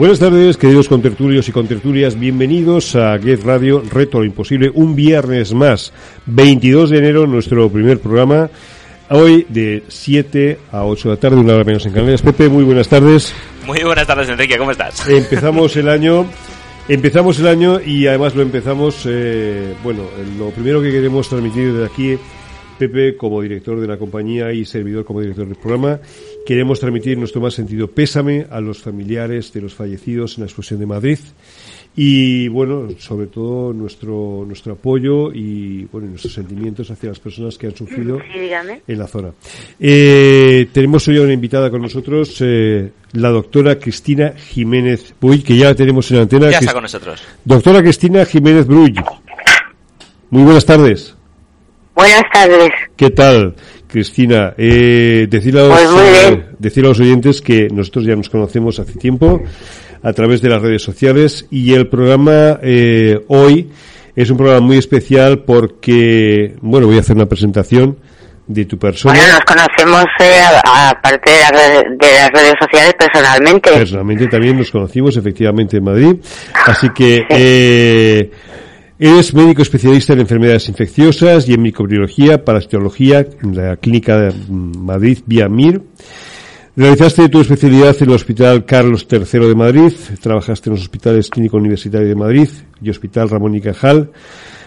Buenas tardes, queridos contertulios y contertulias. Bienvenidos a Get Radio Reto lo Imposible. Un viernes más, 22 de enero, nuestro primer programa. Hoy de 7 a 8 de la tarde, una hora menos en Canarias. Pepe, muy buenas tardes. Muy buenas tardes, Enrique. ¿Cómo estás? Empezamos el año. Empezamos el año y además lo empezamos, eh, bueno, lo primero que queremos transmitir desde aquí Pepe, como director de la compañía y servidor como director del programa, queremos transmitir nuestro más sentido pésame a los familiares de los fallecidos en la explosión de Madrid y bueno, sobre todo nuestro nuestro apoyo y bueno, nuestros sentimientos hacia las personas que han sufrido en la zona. Eh, tenemos hoy una invitada con nosotros, eh, la doctora Cristina Jiménez Bruy, que ya la tenemos en la antena. Ya está con nosotros. Doctora Cristina Jiménez Bruy. Muy buenas tardes. Buenas tardes. ¿Qué tal, Cristina? Eh, decirle, a los, pues decir a los oyentes que nosotros ya nos conocemos hace tiempo a través de las redes sociales y el programa eh, hoy es un programa muy especial porque, bueno, voy a hacer una presentación de tu persona. Bueno, nos conocemos eh, aparte de, de, las redes sociales personalmente. Personalmente también nos conocimos efectivamente en Madrid. Así que eh, Eres médico especialista en enfermedades infecciosas y en microbiología, parasitología en la clínica de Madrid vía MIR. Realizaste tu especialidad en el Hospital Carlos III de Madrid, trabajaste en los hospitales Clínico Universitario de Madrid y Hospital Ramón y Cajal,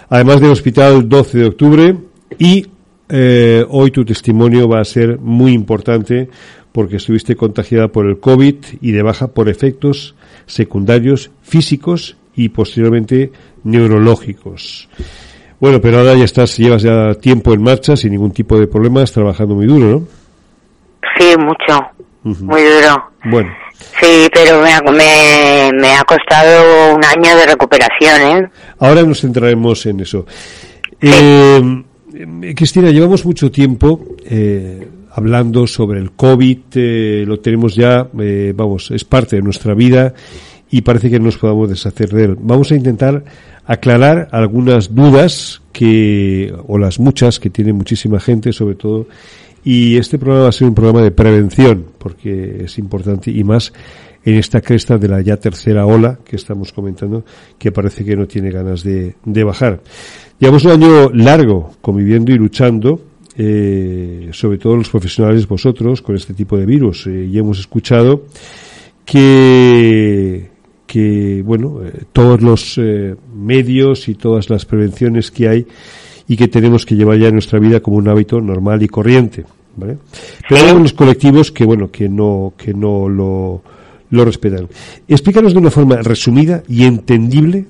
además del Hospital 12 de Octubre y eh, hoy tu testimonio va a ser muy importante porque estuviste contagiada por el COVID y de baja por efectos secundarios físicos y posteriormente neurológicos. Bueno, pero ahora ya estás, llevas ya tiempo en marcha sin ningún tipo de problemas, trabajando muy duro, ¿no? Sí, mucho, muy duro. Bueno. Sí, pero me ha, me, ha costado un año de recuperación, ¿eh? Ahora nos centraremos en eso. Eh, Cristina, llevamos mucho tiempo eh, hablando sobre el COVID, eh, lo tenemos ya, eh, vamos, es parte de nuestra vida y parece que no nos podamos deshacer de él. Vamos a intentar aclarar algunas dudas que, o las muchas que tiene muchísima gente, sobre todo, y este programa va a ser un programa de prevención, porque es importante y más en esta cresta de la ya tercera ola que estamos comentando, que parece que no tiene ganas de, de bajar. Llevamos un año largo conviviendo y luchando, eh, sobre todo los profesionales vosotros, con este tipo de virus, eh, y hemos escuchado que que, bueno, eh, todos los eh, medios y todas las prevenciones que hay y que tenemos que llevar ya en nuestra vida como un hábito normal y corriente, ¿vale? Pero hay algunos colectivos que, bueno, que no, que no lo, lo respetan. Explícanos de una forma resumida y entendible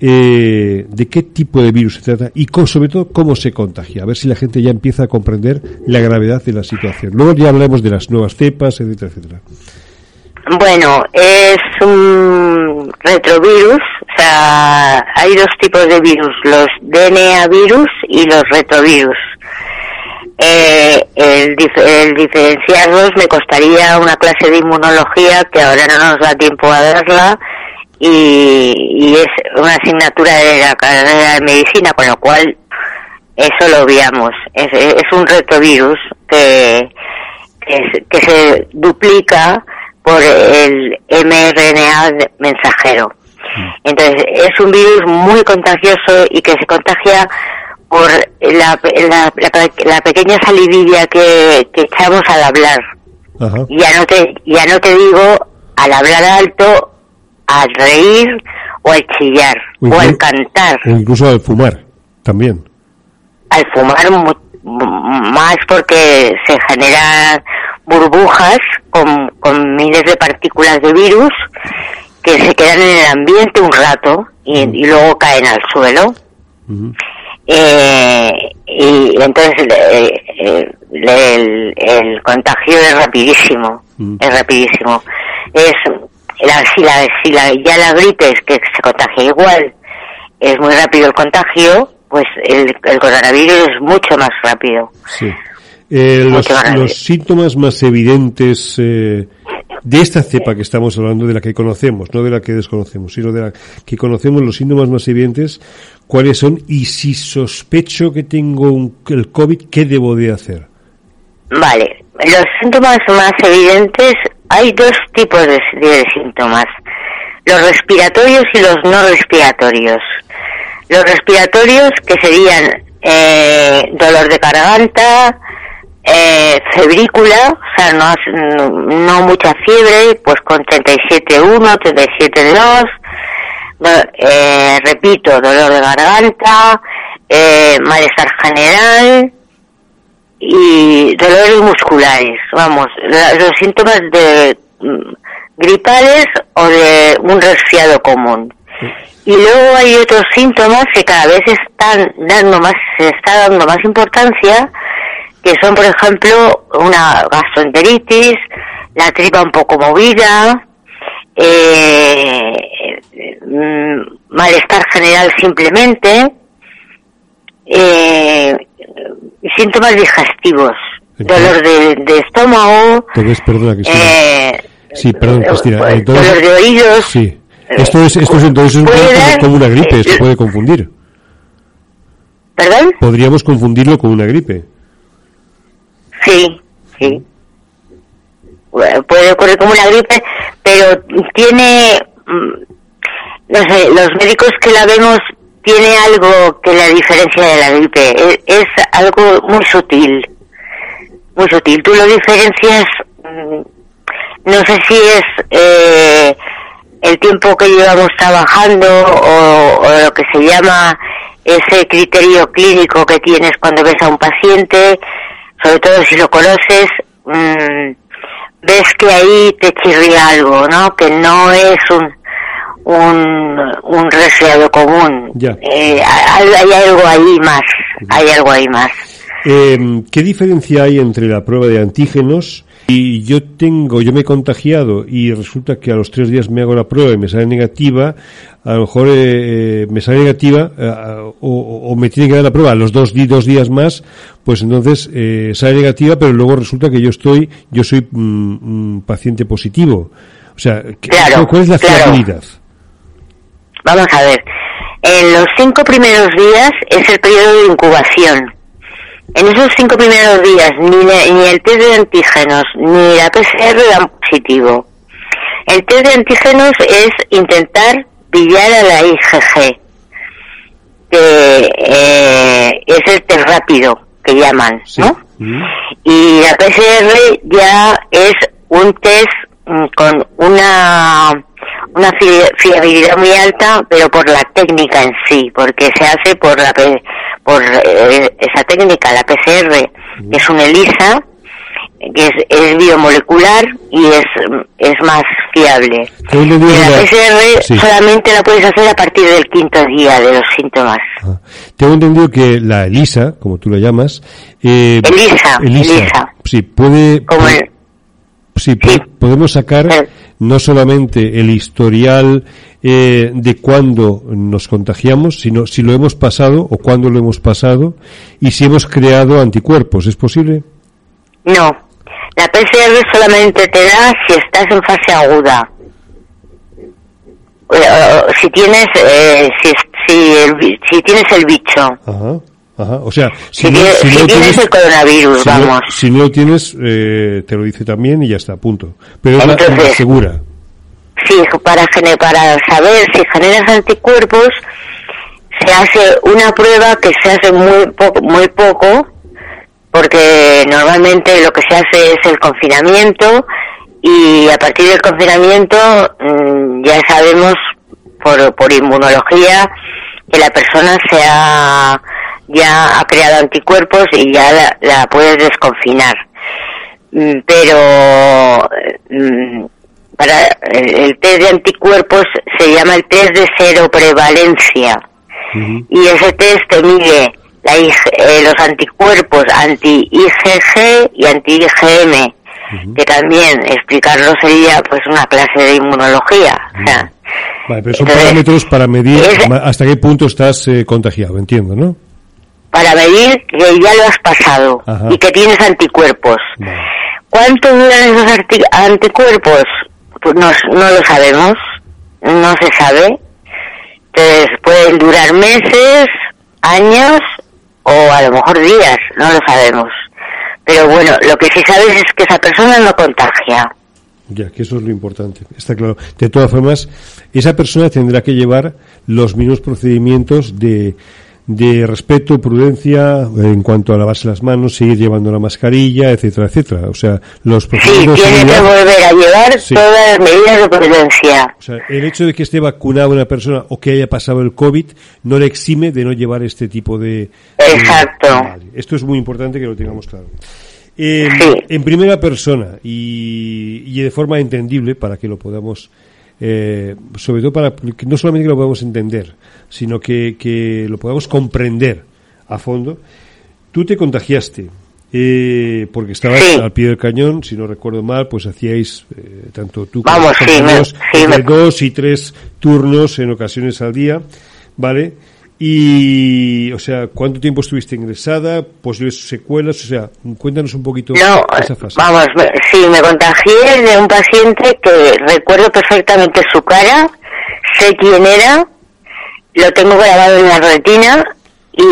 eh, de qué tipo de virus se trata y sobre todo cómo se contagia. A ver si la gente ya empieza a comprender la gravedad de la situación. Luego ya hablaremos de las nuevas cepas, etcétera, etcétera. Bueno, es un retrovirus, o sea, hay dos tipos de virus, los DNA virus y los retrovirus. Eh, el, diferenciarlos me costaría una clase de inmunología que ahora no nos da tiempo a darla y, y es una asignatura de la carrera de medicina, con lo cual eso lo obviamos. Es, un retrovirus que, que se duplica por el mRNA mensajero. Mm. Entonces, es un virus muy contagioso y que se contagia por la, la, la, pequeña salivilla que, que, echamos al hablar. Ya no te ya no te digo al hablar alto, al reír o al chillar o, al cantar. O incluso al fumar, también. Al fumar más porque se generan burbujas con, con miles de partículas de virus que se quedan en el ambiente un rato y, luego caen al suelo. eh, y entonces eh, el, el, contagio es rapidísimo, es rapidísimo. Es la, si, la, si la, ya la gripe es que se contagia igual, es muy rápido el contagio, pues el, el coronavirus es mucho más rápido. Sí. Eh, los, los, síntomas más evidentes eh, de esta cepa que estamos hablando, de la que conocemos, no de la que desconocemos, sino de la que conocemos, los síntomas más evidentes, ¿cuáles son? Y si sospecho que tengo un, el COVID, ¿qué debo de hacer? Vale, los síntomas más evidentes, hay dos tipos de, de síntomas. los respiratorios y los no respiratorios. Los respiratorios que serían eh, dolor de garganta, eh, febrícula, o sea, no, no mucha fiebre, pues con 37.1, 37.2, eh, repito, dolor de garganta, eh, malestar general y dolores musculares, vamos, los síntomas de mm, gripales o de un resfriado común. Y luego hay otros síntomas que cada vez están dando más, se está dando más importancia, que son, por ejemplo, una gastroenteritis, la tripa un poco movida, eh, mm, malestar general simplemente, eh, síntomas digestivos, dolor de, estómago, Entonces, eh, sí, perdón, Cristina. Eh, dolor de oídos. Sí. Esto es, esto es entonces como una gripe, se puede confundir. ¿Perdón? Podríamos confundirlo con una gripe. Sí, sí. Puede ocurrir como una gripe, pero tiene, mm, no sé, los médicos que la vemos tiene algo que la diferencia de la gripe. Es, algo muy sutil, muy sutil. Tú lo diferencias, mm, no sé si es eh, el tiempo que llevamos trabajando o, lo que se llama ese criterio clínico que tienes cuando ves a un paciente, sobre todo si lo conoces, mm, ves que ahí te chirría algo, ¿no? Que no es un un, un resfriado común. Eh, hay, hay, algo ahí más, hay algo ahí más. Eh, ¿Qué diferencia hay entre la prueba de antígenos y yo tengo, yo me he contagiado y resulta que a los tres días me hago la prueba y me sale negativa, a lo mejor eh, eh me sale negativa eh, o, o, me tiene que dar la prueba a los dos, dos días más, pues entonces eh, sale negativa, pero luego resulta que yo estoy, yo soy mm, paciente positivo. O sea, ¿cuál es la fiabilidad? Vamos a ver, en los cinco primeros días es el periodo de incubación en esos cinco primeros días ni, ni el test de antígenos ni la PCR dan positivo. El test de antígenos es intentar pillar a la IgG, que eh, es el test rápido que llaman, ¿no? Mm. Y la PCR ya es un test mm, con una una fiabilidad muy alta, pero por la técnica en sí, porque se hace por la por eh, esa técnica, la PCR, que es una ELISA, que es, biomolecular y es, es más fiable. la PCR solamente la puedes hacer a partir del quinto día de los síntomas. Ah. Tengo entendido que la ELISA, como tú la llamas, eh, ELISA, ELISA, sí, puede, sí, podemos sacar no solamente el historial eh, de cuándo nos contagiamos, sino si lo hemos pasado o cuándo lo hemos pasado y si hemos creado anticuerpos. ¿Es posible? No. La PCR solamente te da si estás en fase aguda. si tienes eh, si, si, si, tienes el bicho. Ajá. Ajá, o sea, si, no, tienes, el coronavirus, vamos. si no lo tienes, eh, te lo dice también y ya está, punto. Pero es la, segura. Sí, para, para saber si generas anticuerpos, se hace una prueba que se hace muy poco, muy poco, porque normalmente lo que se hace es el confinamiento y a partir del confinamiento mm, ya sabemos por, por inmunología que la persona se ha ya ha creado anticuerpos y ya la, puedes desconfinar. Mm, pero mm, para el, test de anticuerpos se llama el test de cero prevalencia y ese test te mide la, eh, los anticuerpos anti-IgG y anti-IgM, que también explicarlo sería pues una clase de inmunología. vale, pero son parámetros para medir hasta qué punto estás eh, contagiado, entiendo, ¿no? Para medir que ya lo has pasado y que tienes anticuerpos. ¿Cuánto duran esos anticuerpos? Pues no, no lo sabemos, no se sabe. Entonces pueden durar meses, años o a lo mejor días, no lo sabemos. Pero bueno, lo que sí sabes es que esa persona no contagia. Ya, que eso es lo importante, está claro. De todas formas, esa persona tendrá que llevar los mismos procedimientos de, de respeto, prudencia en cuanto a lavarse las manos, seguir llevando la mascarilla, etcétera, etcétera. O sea, los Sí, procedimientos de tiene que volver a llevar Sí. todas las medidas de prudencia. O sea, el hecho de que esté vacunada una persona o que haya pasado el COVID no le exime de no llevar este tipo de... Exacto. Vale. Esto es muy importante que lo tengamos claro. Eh, Sí. En primera persona y, y de forma entendible para que lo podamos, eh, sobre todo para que no solamente que lo podamos entender, sino que, que lo podamos comprender a fondo. Tú te contagiaste. eh, porque estabas Sí. al pie del cañón, si no recuerdo mal, pues hacíais eh, tanto tú como Vamos, tus sí, me- compañeros, sí, entre me- dos y tres turnos en ocasiones al día, ¿vale? Y, o sea, ¿cuánto tiempo estuviste ingresada? ¿Posibles secuelas? O sea, cuéntanos un poquito No, esa fase. vamos, sí, me contagié de un paciente que recuerdo perfectamente su cara, sé quién era, lo tengo grabado en la retina y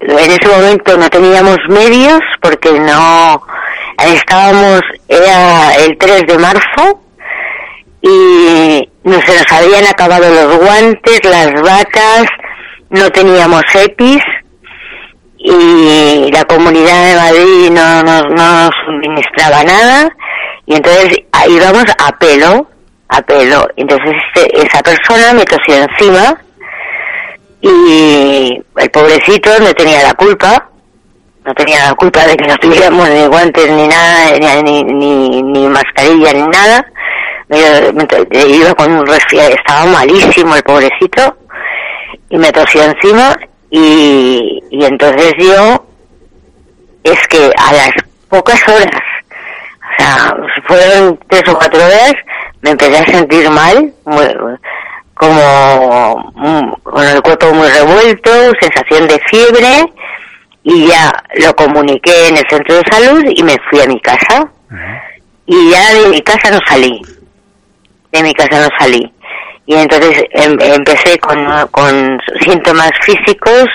en ese momento no teníamos medios porque no estábamos, era el 3 de marzo y no se nos habían acabado los guantes, las batas, no teníamos EPIs y la comunidad de Madrid no nos, no nos suministraba nada y entonces ahí vamos a pelo, a pelo. Entonces este- esa persona me tosió encima y el pobrecito no tenía la culpa, no tenía la culpa de que no tuviéramos ni guantes ni nada, ni, ni, ni, ni mascarilla ni nada. Me- me- iba con un resfriado, estaba malísimo el pobrecito y me tosió encima y, y entonces yo es que a las pocas horas, o sea, fueron tres o cuatro horas, me empecé a sentir mal, muy- como mm, con el cuerpo muy revuelto, sensación de fiebre y ya lo comuniqué en el centro de salud y me fui a mi casa y ya de mi casa no salí, de mi casa no salí. Y entonces em- empecé con, con síntomas físicos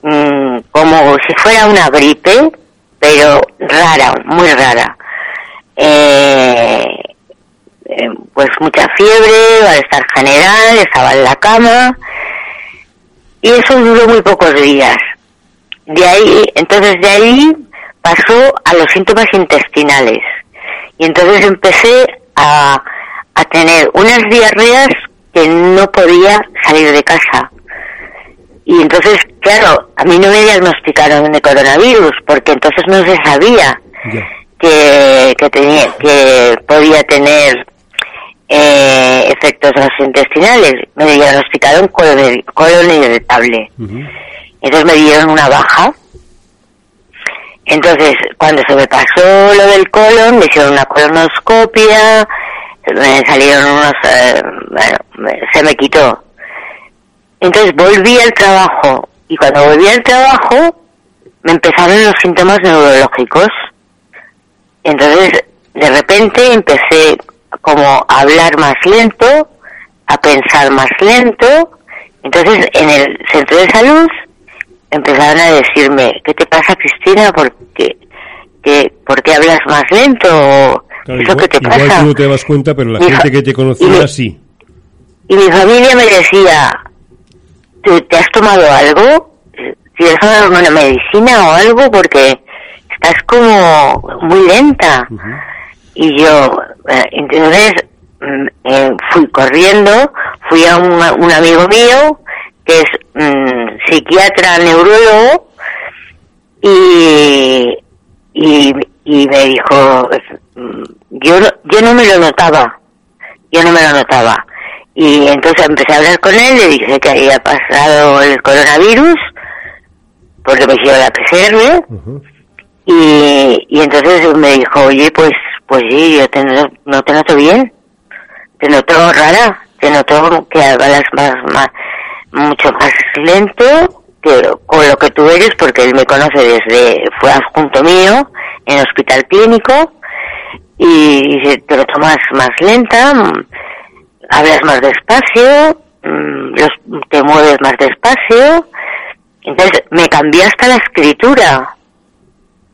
mm, como si fuera una gripe, pero rara, muy rara. Eh, eh, pues mucha fiebre, malestar general, estaba en la cama y eso duró muy pocos días. De ahí, entonces de ahí pasó a los síntomas intestinales y entonces empecé a, a tener unas diarreas que no podía salir de casa. Y entonces, claro, a mí no me diagnosticaron de coronavirus porque entonces no se sabía que, que tenía que podía tener eh, efectos gastrointestinales. Me diagnosticaron colon, colon irritable. Entonces me dieron una baja. Entonces cuando se me pasó lo del colon me hicieron una colonoscopia me salieron unos eh, bueno me- se me quitó entonces volví al trabajo y cuando volví al trabajo me empezaron los síntomas neurológicos entonces, de repente empecé como a hablar más lento, a pensar más lento. Entonces, en el centro de salud empezaron a decirme, ¿qué te pasa, Cristina? ¿Por qué, qué- por qué hablas más lento? ¿O Claro, ¿Qué es lo que te igual pasa? tú no te das cuenta, pero la Mi gente que te conocía sí. Y mi familia me decía, ¿tú te has tomado algo? ¿Tienes alguna medicina o algo? Porque estás como muy lenta. Y yo, eh, entonces, mm, eh, fui corriendo, fui a un, un amigo mío, que es mm, psiquiatra neurólogo, y, y, y me dijo, yo, yo no me lo notaba, yo no me lo notaba. Y entonces empecé a hablar con él, le dije que había pasado el coronavirus, porque me hicieron la PCR, Ujú. y, y entonces me dijo, oye, pues, pues sí, yo te no, no te noto bien, te noto rara, te noto que hablas más, más, mucho más lento que con lo que tú eres, porque él me conoce desde, fue adjunto mío en el hospital clínico, y te lo tomas más lenta, hablas más despacio, mm, te mueves más despacio, entonces me cambió hasta la escritura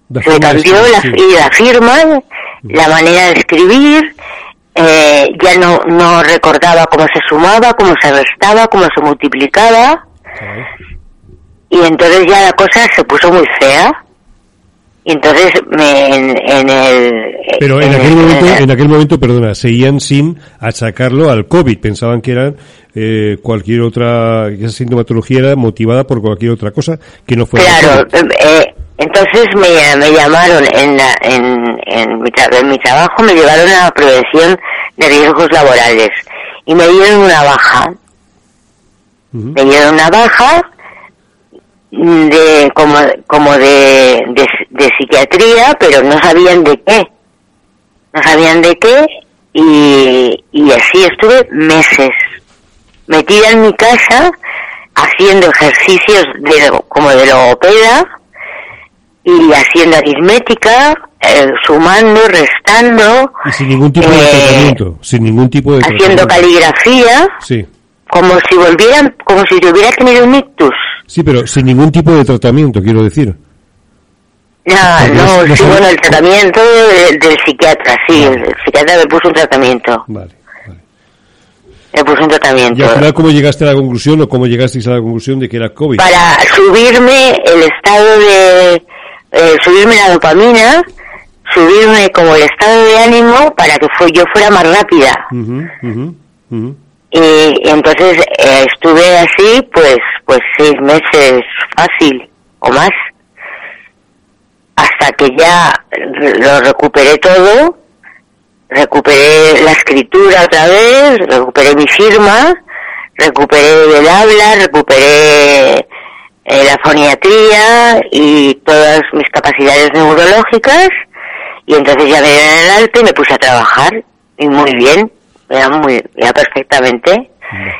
La se cambió la, escribir, sí. y la firma, la manera de escribir, eh, ya no, no recordaba cómo se sumaba, cómo se restaba, cómo se multiplicaba. Y entonces ya la cosa se puso muy fea. Y entonces me, en, en el... Pero en el- aquel momento, en el- en aquel momento, perdona, seguían sin achacarlo al COVID. Pensaban que era eh, cualquier otra, que esa sintomatología era motivada por cualquier otra cosa que no fuera. Claro, eh, entonces me, me llamaron en, la- en, en, mi en mi trabajo, me llevaron a la prevención de riesgos laborales y me dieron una baja. Me dieron una baja de como, como de, de, de psiquiatría, pero no sabían de qué. No sabían de qué y, y así estuve meses metida en mi casa haciendo ejercicios de, como de logopeda y haciendo aritmética, eh, sumando, restando, Y sin ningún tipo de eh, tratamiento. Sin ningún tipo de haciendo tratamiento. caligrafía, Sí. como si volvieran, como si yo hubiera tenido un ictus. Sí, pero sin ningún tipo de tratamiento, quiero decir. No, no, no sí, sabe- bueno, el tratamiento del, del psiquiatra, sí, Vale. el psiquiatra me puso un tratamiento, Vale, vale. me puso un Y tratamiento. al final, ¿cómo llegaste a la conclusión o cómo llegasteis a la conclusión de que era COVID? Para subirme el estado de, eh, subirme la dopamina, subirme como el estado de ánimo para que fue, yo fuera más rápida. Ujú, ujú, ujú. Y, entonces eh, estuve así, pues, pues seis meses fácil o más, hasta que ya lo recuperé todo, recuperé la escritura otra vez, recuperé mi firma, recuperé el habla, recuperé eh, la foniatría y todas mis capacidades neurológicas. Y entonces ya me dieron el alta y me puse a trabajar y muy bien, ya muy, ya perfectamente.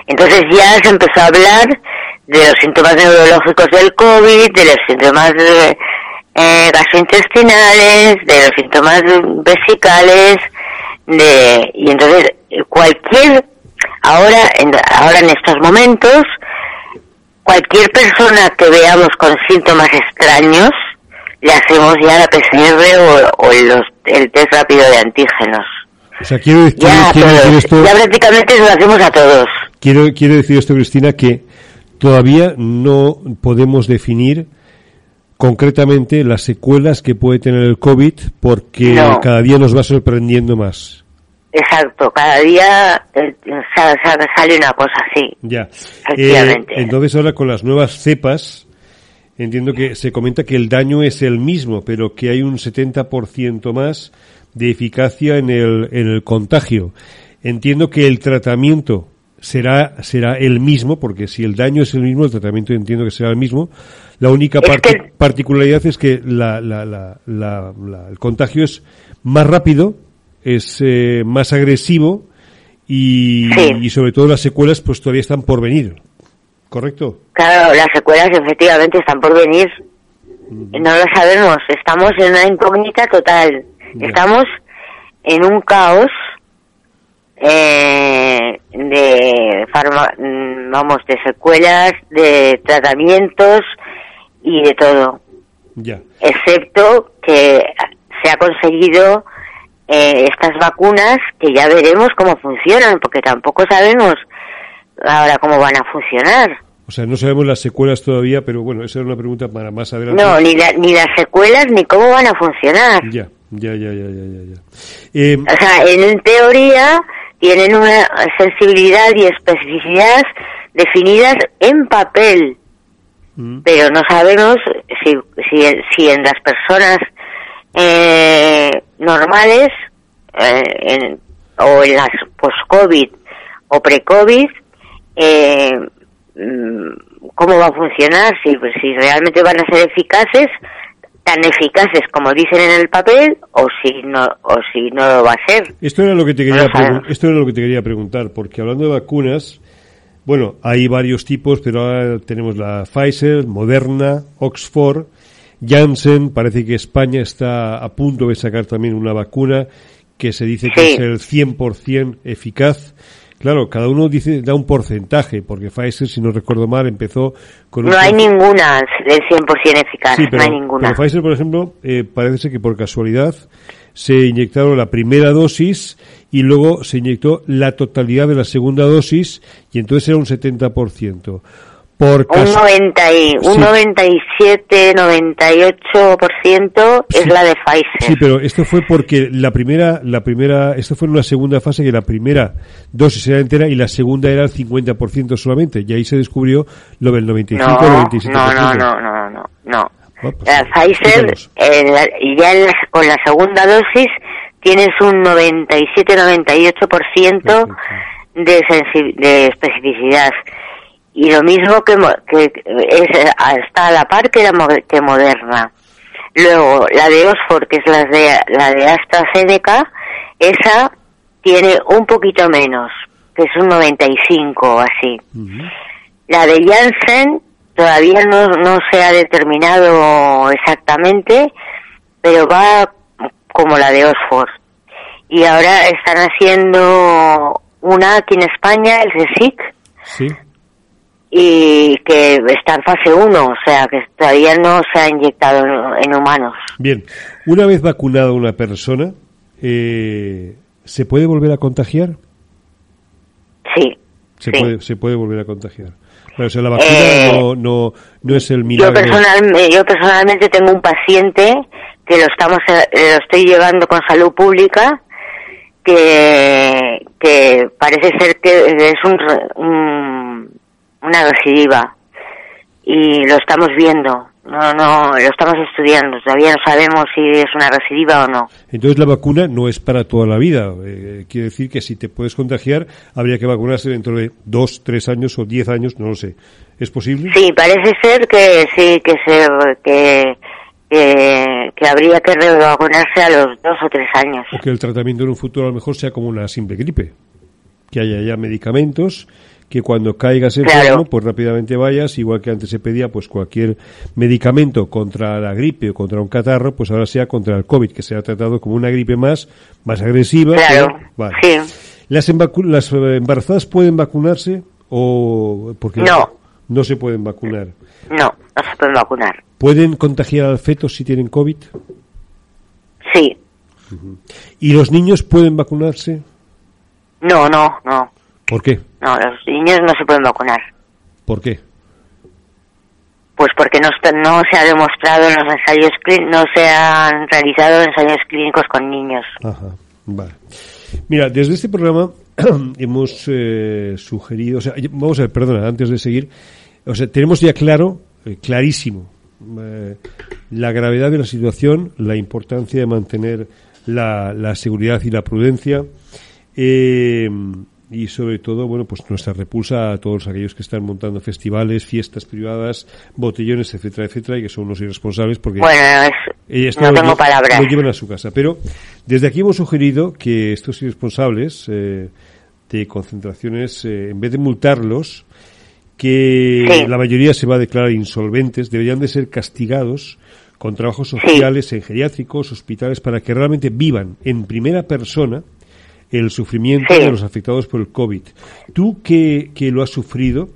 Entonces ya se empezó a hablar de los síntomas neurológicos del COVID, de los síntomas eh, gastrointestinales, de los síntomas vesicales, de, y entonces cualquier, ahora en, ahora en estos momentos, cualquier persona que veamos con síntomas extraños, le hacemos ya la PCR o, o los, el test rápido de antígenos. O sea, quiero, Ya, quiero decir todos. esto, ya prácticamente se lo hacemos a todos. quiero, quiero decir esto, Cristina, que todavía no podemos definir concretamente las secuelas que puede tener el COVID porque No. cada día nos va sorprendiendo más. Exacto, cada día eh, sa- sa- sale una cosa así. Ya. Efectivamente. Eh, entonces ahora con las nuevas cepas, entiendo que se comenta que el daño es el mismo, pero que hay un 70% más de eficacia en el, en el contagio. Entiendo que el tratamiento será, será el mismo, porque si el daño es el mismo, el tratamiento entiendo que será el mismo. La única Es que- particularidad es que la, la, la, la- la- el contagio es más rápido, es eh, más agresivo y, Sí. y sobre todo las secuelas pues todavía están por venir. ¿Correcto? Claro, las secuelas efectivamente están por venir. No lo sabemos, estamos en una incógnita total. Estamos en un caos eh, de farma- mm, vamos, de secuelas, de tratamientos y de todo. Ya. excepto que se ha conseguido eh, estas vacunas que ya veremos cómo funcionan, porque tampoco sabemos ahora cómo van a funcionar. O sea, no sabemos las secuelas todavía, pero bueno, esa era una pregunta para más adelante. No, ni, la- ni las secuelas ni cómo van a funcionar. Ya, ya, ya, ya, ya, ya. ya. Eh, O sea, en teoría tienen una sensibilidad y especificidad definidas en papel, mm, pero no sabemos si, si, si en las personas eh, normales eh, en- o en las post-COVID o pre-COVID, eh, mm, ¿cómo va a funcionar? Si, pues, si realmente van a ser eficaces, tan eficaces como dicen en el papel, o si no, o si no lo va a ser. esto era lo que te quería esto era lo que te quería preguntar, porque hablando de vacunas, bueno, hay varios tipos, pero ahora tenemos la Pfizer, Moderna, Oxford, Janssen, parece que España está a punto de sacar también una vacuna que se dice que es el 100% eficaz claro, cada uno dice da un porcentaje, porque Pfizer, si no recuerdo mal, empezó con un No hay ninguna del 100% eficaz, Sí, pero, no hay ninguna. pero Pfizer, por ejemplo, eh, parece ser que por casualidad se inyectaron la primera dosis y luego se inyectó la totalidad de la segunda dosis y entonces era un 70%. Por Un, casu- 90 y, un Sí. 97, 98% es Sí. la de Pfizer. Sí, pero esto fue porque la primera, la primera, esto fue en una segunda fase que la primera dosis era entera y la segunda era el 50% solamente. Y ahí se descubrió lo del 95 o no, 97%. no, no, no, no, no, no. Ah, pues, La Pfizer, la- y ya en la- con la segunda dosis tienes un 97-98% de, sensi- de especificidad. Y lo mismo que, que es, está a la par que, la, que Moderna. Luego, la de Oxford, que es la de, la de AstraZeneca, esa tiene un poquito menos, que es un 95 o así. La de Janssen todavía no, no se ha determinado exactamente, pero va como la de Oxford. Y ahora están haciendo una aquí en España, el CSIC, Sí. Y que está en fase 1, o sea que todavía no se ha inyectado en, en humanos. Bien, una vez vacunada una persona, eh, ¿se puede volver a contagiar? Sí. Se, sí. puede, se puede volver a contagiar. Claro, o sea, la vacuna Eh, no, no, no es el Yo, milagro. personal, yo personalmente tengo un paciente que lo estamos eh, lo estoy llevando con salud pública que que parece ser que es un, un- una recidiva y lo estamos viendo no no lo estamos estudiando todavía no sabemos si es una recidiva o no Entonces la vacuna no es para toda la vida. Eh, quiere decir que si te puedes contagiar, habría que vacunarse dentro de dos, tres años o diez años, no lo sé. ¿Es posible? sí parece ser que sí que se que que, que habría que vacunarse a los dos o tres años O que el tratamiento en un futuro a lo mejor sea como una simple gripe. Que haya ya medicamentos que cuando caigas enfermo, Claro. pues rápidamente vayas, igual que antes se pedía, pues cualquier medicamento contra la gripe o contra un catarro, pues ahora sea contra el COVID, que sea tratado como una gripe más, más agresiva. claro pero- vale. sí ¿Las, embacu- las eh, embarazadas pueden vacunarse o porque No. no se pueden vacunar? no no se pueden vacunar ¿Pueden contagiar al feto si tienen COVID? sí ¿Y los niños pueden vacunarse? no no no ¿Por qué? No los niños no se pueden vacunar ¿Por qué? Pues porque no, se ha demostrado en los ensayos clínicos, no se han realizado ensayos clínicos con niños. Ajá, vale. Mira, desde este programa hemos eh, sugerido, o sea, vamos a ver, perdona, antes de seguir, o sea, tenemos ya claro, eh, clarísimo, eh, la gravedad de la situación, la importancia de mantener la, la seguridad y la prudencia, eh, y sobre todo, bueno, pues nuestra repulsa a todos aquellos que están montando festivales, fiestas privadas, botellones, etcétera, etcétera, y que son unos irresponsables porque Bueno, esto no tengo. Lo llevan a su casa. Pero desde aquí hemos sugerido que estos irresponsables eh, de concentraciones, eh, en vez de multarlos, que Sí. la mayoría se va a declarar insolventes, deberían de ser castigados con trabajos sociales en geriátricos, hospitales, para que realmente vivan en primera persona el sufrimiento Sí. de los afectados por el COVID. Tú que, que lo has sufrido,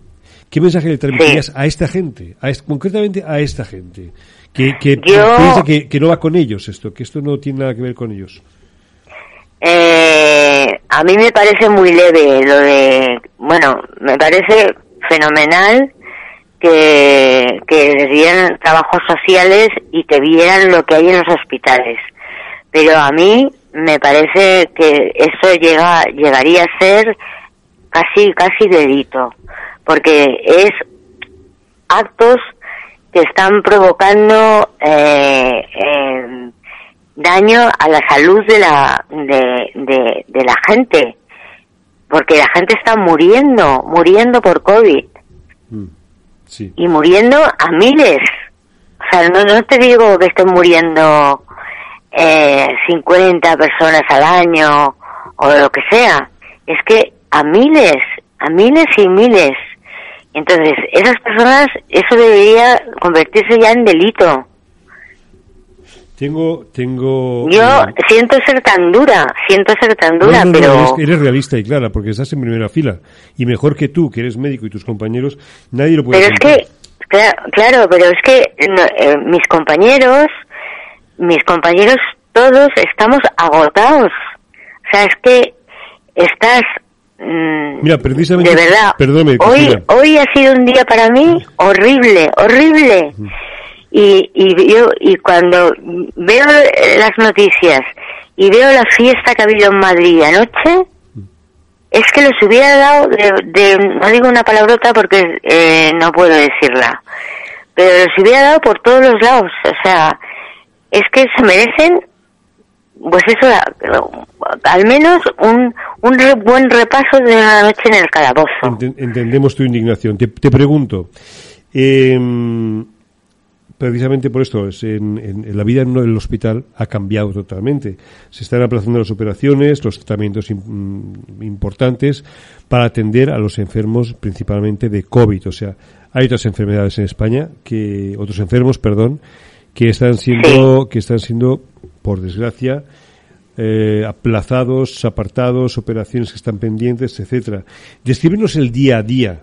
¿qué mensaje le transmitirías Sí. a esta gente, a concretamente a esta gente? Que, que Yo- piensa que, que no va con ellos esto, que esto no tiene nada que ver con ellos. Eh, a mí me parece muy leve lo de, bueno, me parece fenomenal que, que les dieran trabajos sociales y que vieran lo que hay en los hospitales. Pero a mí me parece que eso llega, llegaría a ser casi, casi delito, porque es actos que están provocando eh, eh, daño a la salud de la de, de, de la gente porque la gente está muriendo muriendo por covid Mm, Sí. y muriendo a miles o sea no, no te digo que estén muriendo eh, 50 personas al año o lo que sea es que a miles a miles y miles entonces esas personas eso debería convertirse ya en delito Tengo, tengo. Yo siento ser tan dura, siento ser tan dura, no, no, no, pero... eres, eres realista y clara, porque estás en primera fila. Y mejor que tú, que eres médico y tus compañeros, nadie lo puede Pero es que, claro, claro, pero es que no, eh, mis compañeros, mis compañeros todos estamos agotados. O sea, es que estás... mm, Mira, precisamente- De verdad, perdóname, hoy, Cristina. hoy ha sido un día para mí horrible, horrible. Y, y yo y cuando veo las noticias y veo la fiesta que ha habido en Madrid anoche, es que los hubiera dado de, de- no digo una palabrota porque eh, no puedo decirla, pero los hubiera dado por todos los lados. O sea, es que se merecen, pues eso, al menos un, un re- buen repaso de una noche en el calabozo. Enten- entendemos tu indignación. Te, te pregunto, em, precisamente por esto, es en, en- la vida en el hospital ha cambiado totalmente. Se están aplazando las operaciones, los tratamientos mm, importantes para atender a los enfermos principalmente de COVID. O sea, hay otras enfermedades en España que otros enfermos, perdón, que están siendo que están siendo por desgracia eh, aplazados, apartados, operaciones que están pendientes, etcétera. Descríbenos el día a día,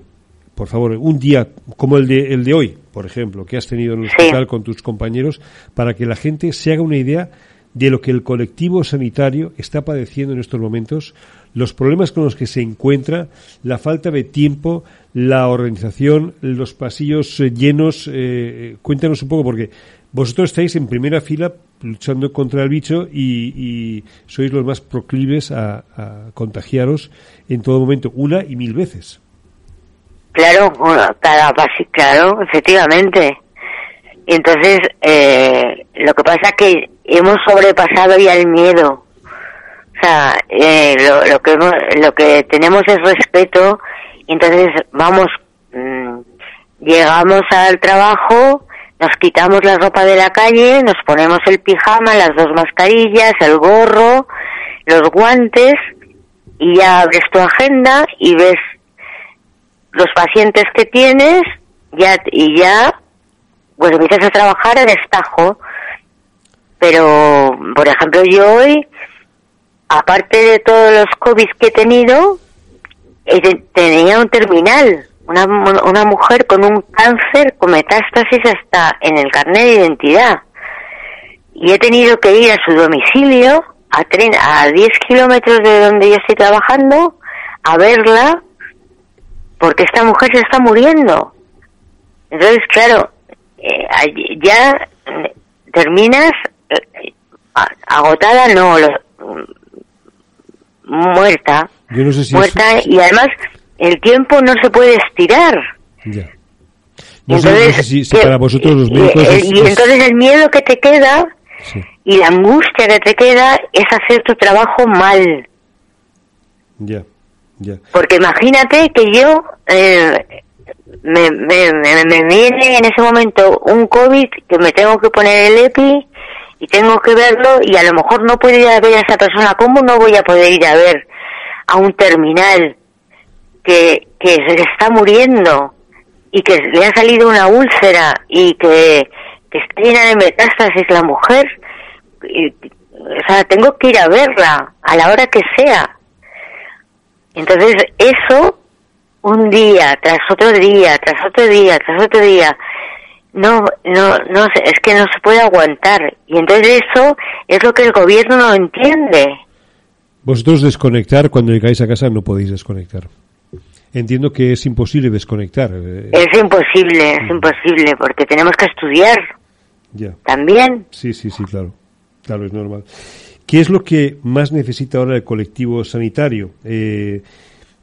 por favor, un día como el de, el de hoy, por ejemplo, que has tenido en el Sí. hospital con tus compañeros, para que la gente se haga una idea de lo que el colectivo sanitario está padeciendo en estos momentos, los problemas con los que se encuentra, la falta de tiempo, la organización, los pasillos eh, llenos. eh, cuéntanos un poco, porque vosotros estáis en primera fila luchando contra el bicho y, y sois los más proclives a, a contagiaros en todo momento, una y mil veces. Claro, cada claro, efectivamente. Entonces, eh, lo que pasa es que hemos sobrepasado ya el miedo. O sea, eh, lo, lo que hemos- lo que tenemos es respeto. Entonces vamos, mm, llegamos al trabajo, nos quitamos la ropa de la calle, nos ponemos el pijama, las dos mascarillas, el gorro, los guantes y ya abres tu agenda y ves los pacientes que tienes ya y ya pues empiezas a trabajar a destajo pero por ejemplo yo hoy aparte de todos los covid que he tenido te- tenía un terminal una, una mujer con un cáncer con metástasis hasta en el carnet de identidad y he tenido que ir a su domicilio a, tren, a 10 kilómetros de donde yo estoy trabajando a verla porque esta mujer se está muriendo. Entonces, claro, eh, ya eh, terminas eh, agotada, no, lo- mm, muerta, Yo no sé si muerta y además el tiempo no se puede estirar. Ya. No sé, no sé si, si ¿qué- para vosotros los y- médicos y, es- y es- entonces el miedo que te queda sí, y la angustia que te queda es hacer tu trabajo mal. ya, ya. Porque imagínate que yo eh, me, me, me, me viene en ese momento un COVID que me tengo que poner el EPI y tengo que verlo y a lo mejor no puedo ir a ver a esa persona. ¿Cómo no voy a poder ir a ver a un terminal que, que se está muriendo y que le ha salido una úlcera y que, que está llena de metástasis la mujer? O sea, tengo que ir a verla a la hora que sea. Entonces, eso, un día, tras otro día, tras otro día, tras otro día, no, no, no, es que no se puede aguantar. Y entonces eso es lo que el gobierno no entiende. Vosotros desconectar, cuando llegáis a casa no podéis desconectar. Entiendo que es imposible desconectar. eh, Es imposible, es imposible, porque tenemos que estudiar ya. también. Sí, sí, sí, claro. Claro, es normal. ¿Qué es lo que más necesita ahora el colectivo sanitario? Eh,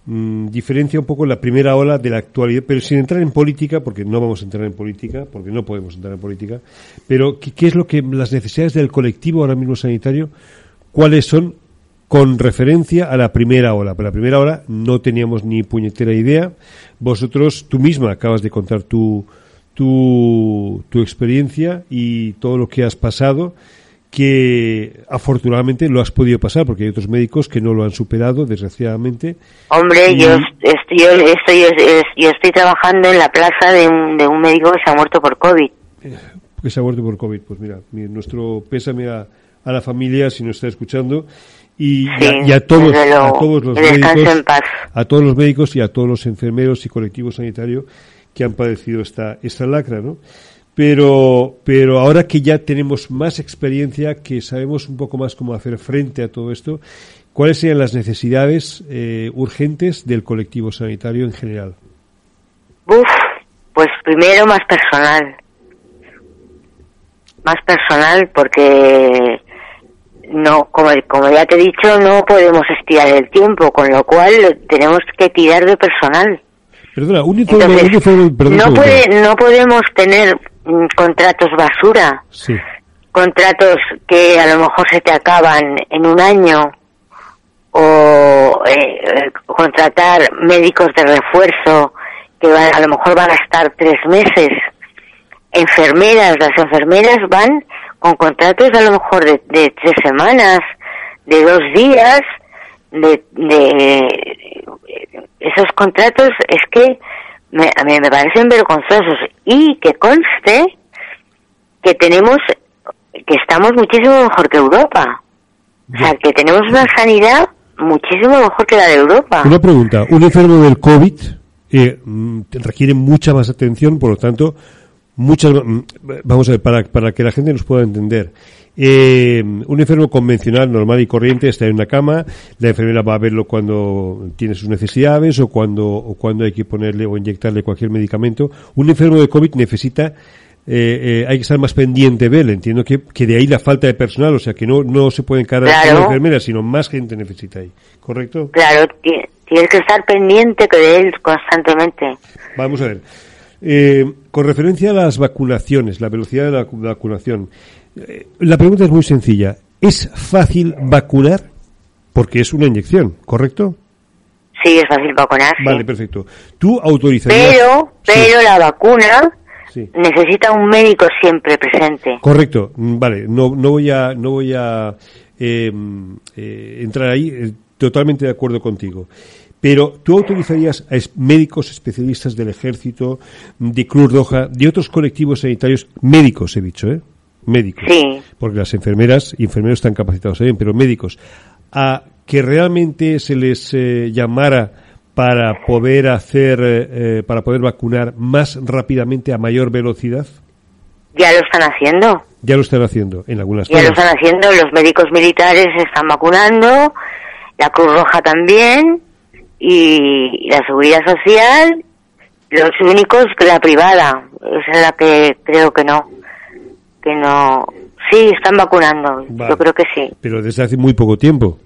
mm, diferencia un poco la primera ola de la actualidad, pero sin entrar en política, porque no vamos a entrar en política, porque no podemos entrar en política, pero ¿qué, qué es lo que las necesidades del colectivo ahora mismo sanitario, cuáles son con referencia a la primera ola? Pero la primera ola no teníamos ni puñetera idea. Vosotros, tú misma acabas de contar tu, tu, tu experiencia y todo lo que has pasado que afortunadamente lo has podido pasar porque hay otros médicos que no lo han superado desgraciadamente Hombre, Y- yo, estoy, yo, estoy, yo, yo estoy trabajando en la plaza de un, de un médico que se ha muerto por COVID. que se ha muerto por COVID. Pues mira, nuestro pésame a, a la familia si nos está escuchando y, a, todos, a todos los médicos, a todos los médicos y a todos los enfermeros y colectivos sanitarios que han padecido esta, esta lacra, ¿no? Pero, pero ahora que ya tenemos más experiencia, que sabemos un poco más cómo hacer frente a todo esto, ¿cuáles serían las necesidades eh, urgentes del colectivo sanitario en general? Uf, pues primero más personal. Más personal porque no, como, como ya te he dicho, no podemos estirar el tiempo, con lo cual tenemos que tirar de personal. Perdona, un no, puede, no podemos tener mm, contratos basura, contratos que a lo mejor se te acaban en un año, o eh, contratar médicos de refuerzo que a lo mejor van a estar tres meses. Enfermeras, las enfermeras van con contratos a lo mejor de, de tres semanas, de dos días, de, de esos contratos es que me, me, me parecen vergonzosos y que conste que tenemos que estamos muchísimo mejor que Europa. O sea, que tenemos una sanidad muchísimo mejor que la de Europa. Una pregunta, un enfermo del COVID eh, mm, requiere mucha más atención, por lo tanto, muchas, vamos a ver, para, para que la gente nos pueda entender. Eh, un enfermo convencional, normal y corriente, está en una cama, la enfermera va a verlo cuando tiene sus necesidades o cuando, o cuando hay que ponerle o inyectarle cualquier medicamento. Un enfermo de COVID necesita eh, eh, hay que estar más pendiente de él. Entiendo que, que, de ahí la falta de personal, o sea, que no, no se puede encargar claro. la enfermera, sino más gente necesita ahí. ¿Correcto? Claro, tienes que estar pendiente de él constantemente. Vamos a ver. Eh, con referencia a las vacunaciones, la velocidad de la vacunación, eh, la pregunta es muy sencilla. ¿Es fácil vacunar? Porque es una inyección, ¿correcto? Sí, es fácil vacunar. Vale, perfecto. ¿Tú autorizarías? Pero, pero la vacuna necesita un médico siempre presente. Correcto. Mm, vale, no, no voy a, no voy a eh, eh, entrar ahí. Eh, totalmente de acuerdo contigo. Pero tú autorizarías a médicos especialistas del ejército, de Cruz Roja, de otros colectivos sanitarios, médicos he dicho, ¿eh? Médicos. Sí. Porque las enfermeras y enfermeros están capacitados también, pero médicos. A que realmente se les eh, llamara para poder hacer, eh, eh, para poder vacunar más rápidamente a mayor velocidad? Ya lo están haciendo. Ya lo están haciendo en algunas Ya lo están haciendo, los médicos militares están vacunando, la Cruz Roja también, y la Seguridad Social, los únicos que la privada, es la que creo que no, que no, sí, están vacunando, yo creo que sí. Pero desde hace muy poco tiempo.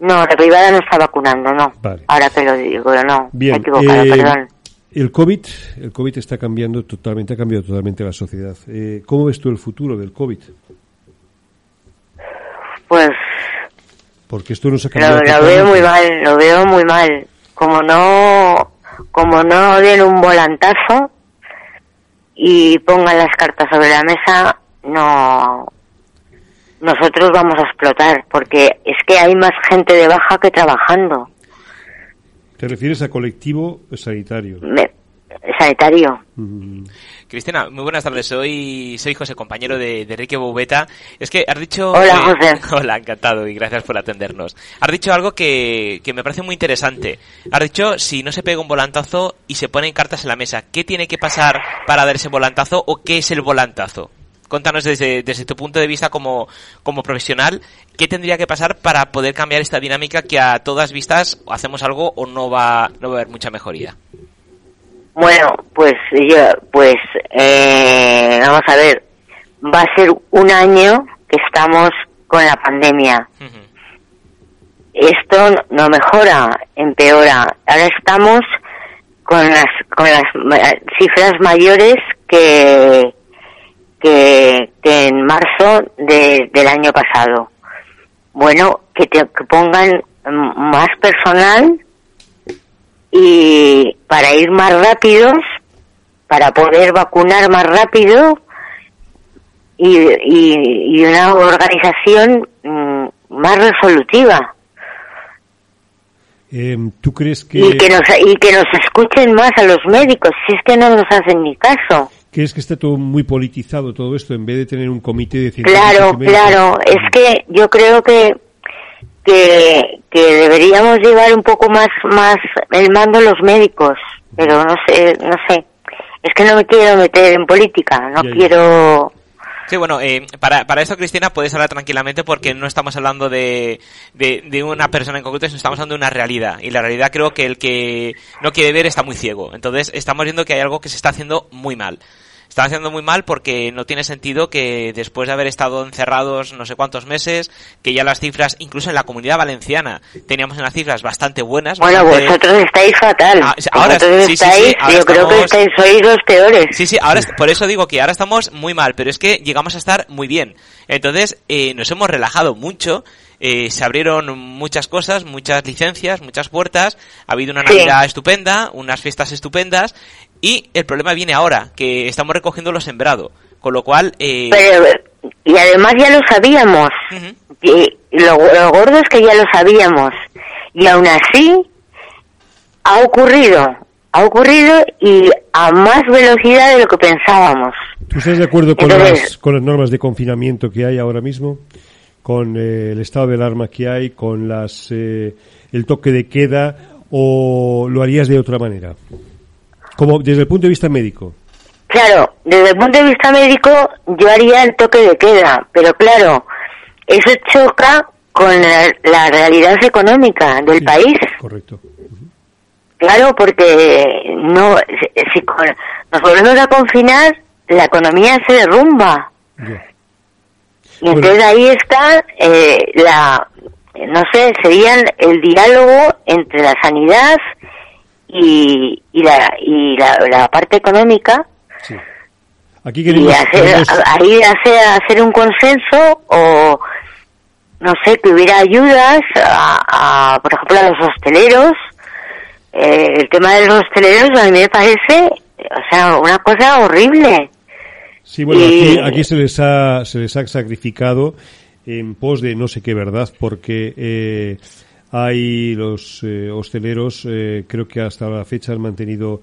No, la privada no está vacunando, no. Ahora que lo digo, no. Bien, equivocado, eh, perdón. El COVID, el COVID está cambiando totalmente, ha cambiado totalmente la sociedad. Eh, ¿Cómo ves tú el futuro del COVID? Pues. Porque esto no se. Lo, lo veo muy mal, lo veo muy mal. Como no, como no den un volantazo y pongan las cartas sobre la mesa, no, nosotros vamos a explotar, porque es que hay más gente de baja que trabajando. ¿Te refieres a colectivo sanitario? sanitario. Cristina, muy buenas tardes. Soy, soy José, compañero de, de Enrique Boubeta. Es que has dicho... Hola, José. Hola, encantado y gracias por atendernos. Has dicho algo que, que me parece muy interesante. Has dicho, si no se pega un volantazo y se ponen cartas en la mesa, ¿qué tiene que pasar para dar ese volantazo o qué es el volantazo? Contanos desde, desde tu punto de vista como, como profesional, ¿qué tendría que pasar para poder cambiar esta dinámica que a todas vistas hacemos algo o no va, no va a haber mucha mejoría? Bueno, pues yo, pues eh, vamos a ver, va a ser un año que estamos con la pandemia. Esto no mejora, empeora. Ahora estamos con las con las cifras mayores que que, en marzo del año pasado. Bueno, que, te, que pongan más personal y para ir más rápidos, para poder vacunar más rápido y, y, una organización mm, más resolutiva. Em, ¿Tú crees que... Y que, nos, y que nos escuchen más a los médicos, si es que no nos hacen ni caso. ¿Crees que está todo muy politizado todo esto en vez de tener un comité de científicos? Claro, y claro. Es que yo creo que, que que deberíamos llevar un poco más más el mando los médicos, pero no sé, no sé. Es que no me quiero meter en política, no quiero. Sí, bueno, eh, para, para esto, Cristina, puedes hablar tranquilamente porque no estamos hablando de, de, de una persona en concreto, sino estamos hablando de una realidad. Y la realidad creo que el que no quiere ver está muy ciego. Entonces, estamos viendo que hay algo que se está haciendo muy mal. Está haciendo muy mal porque no tiene sentido que después de haber estado encerrados no sé cuántos meses, que ya las cifras, incluso en la comunidad valenciana, teníamos unas cifras bastante buenas. Bueno, bastante- vosotros estáis fatal. Ah, ahora vosotros sí, sí, sí, estáis, ahora yo creo que estáis, sois los peores. Sí, sí, ahora por eso digo que ahora estamos muy mal, pero es que llegamos a estar muy bien. Entonces, eh, nos hemos relajado mucho, eh, se abrieron muchas cosas, muchas licencias, muchas puertas, ha habido una Sí. Navidad estupenda, unas fiestas estupendas, y el problema viene ahora, que estamos recogiendo lo sembrado. Con lo cual, eh, Pero, y además ya lo sabíamos. ujú. Y lo, lo gordo es que ya lo sabíamos. Y aún así, ha ocurrido. Ha ocurrido y a más velocidad de lo que pensábamos. ¿Tú estás de acuerdo con, Entonces- las, con las normas de confinamiento que hay ahora mismo? ¿Con eh, el estado de alarma que hay? ¿Con las eh, el toque de queda? ¿O lo harías de otra manera? Como desde el punto de vista médico. Claro, desde el punto de vista médico yo haría el toque de queda, pero claro, eso choca con la, la realidad económica del Sí, país. Correcto. Claro, porque no, si, si con- nos volvemos a confinar, la economía se derrumba. Y entonces ahí está eh, la, no sé, serían el diálogo entre la sanidad y, y, la, y la, la parte económica Sí. Aquí y queremos, hacer, queremos- ahí hacer, hacer un consenso o no sé, que hubiera ayudas a, a, por ejemplo, a los hosteleros. Eh, el tema de los hosteleros a mí me parece, o sea, una cosa horrible. Sí, bueno, Y- aquí, aquí se les ha se les ha sacrificado en pos de no sé qué verdad, porque eh, hay los eh, hosteleros, eh, creo que hasta la fecha han mantenido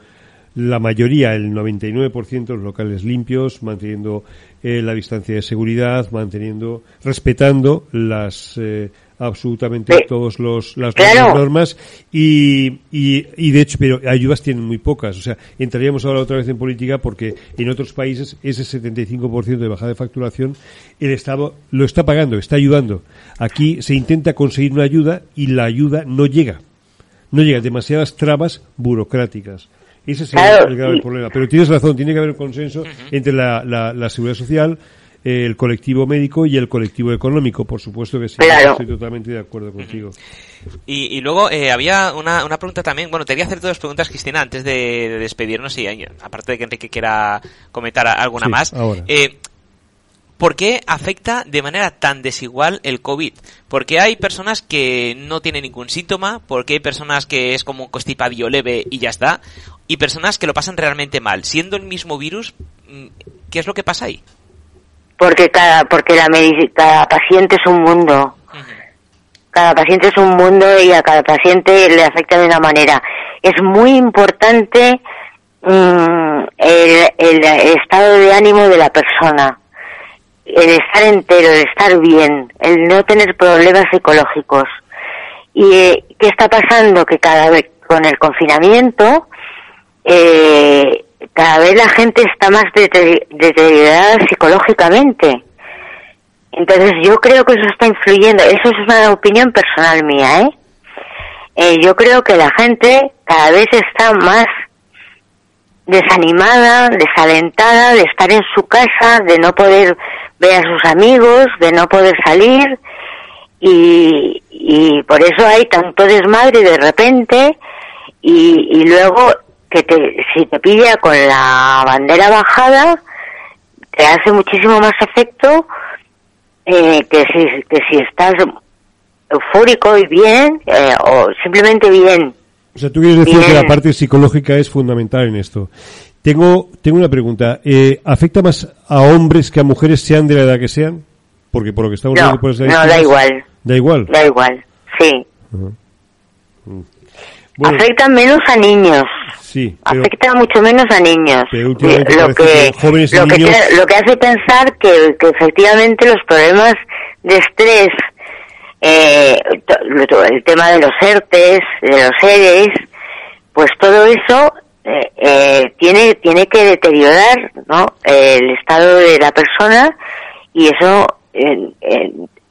la mayoría, el 99% de los locales limpios, manteniendo eh, la distancia de seguridad, manteniendo, respetando las eh, absolutamente Sí. todos los las Claro. normas y, y, y de hecho pero ayudas tienen muy pocas. O sea entraríamos ahora otra vez en política porque en otros países ese 75% de bajada de facturación el Estado lo está pagando está ayudando. Aquí se intenta conseguir una ayuda y la ayuda no llega. No llega. Demasiadas trabas burocráticas ese es el- Claro, el, grave y- problema pero tienes razón tiene que haber un consenso entre la, la, la seguridad social eh, el colectivo médico y el colectivo económico, por supuesto que sí, Claro. estoy totalmente de acuerdo contigo. Y, y luego eh, había una, una pregunta también. Bueno, te quería hacer dos preguntas, Cristina, antes de, de despedirnos y eh, aparte de que Enrique quiera comentar alguna Sí, más. ahora. Eh, ¿Por qué afecta de manera tan desigual el COVID? Porque hay personas que no tienen ningún síntoma, porque hay personas que es como un constipadillo leve y ya está, y personas que lo pasan realmente mal. Siendo el mismo virus, mm, ¿qué es lo que pasa ahí? Porque cada, porque la cada paciente es un mundo. Cada paciente es un mundo y a cada paciente le afecta de una manera. Es muy importante mm, el, el estado de ánimo de la persona, el estar entero, el estar bien, el no tener problemas psicológicos. ¿Y eh, qué está pasando? Que cada vez con el confinamiento, eh, cada vez la gente está más dete- deteriorada psicológicamente. Entonces yo creo que eso está influyendo, eso es una opinión personal mía, ¿eh? Eh, yo creo que la gente cada vez está más desanimada, desalentada de estar en su casa, de no poder ver a sus amigos, de no poder salir y, y por eso hay tanto desmadre de repente y luego que te, si te pilla con la bandera bajada te hace muchísimo más efecto eh, que si que si estás eufórico y bien eh, o simplemente bien O sea, tú quieres decir Bien. que la parte psicológica es fundamental en esto. Tengo, tengo una pregunta. Eh, ¿Afecta más a hombres que a mujeres, sean de la edad que sean? Porque por lo que estamos no viendo por no da igual Da igual. da igual sí afectan menos a niños. Sí, afecta mucho menos a niños. lo que, lo, que hace pensar que, que efectivamente los problemas de estrés, eh, el tema de los ERTES, de los ERES, pues todo eso eh, eh, tiene tiene que deteriorar ¿no? el estado de la persona y eso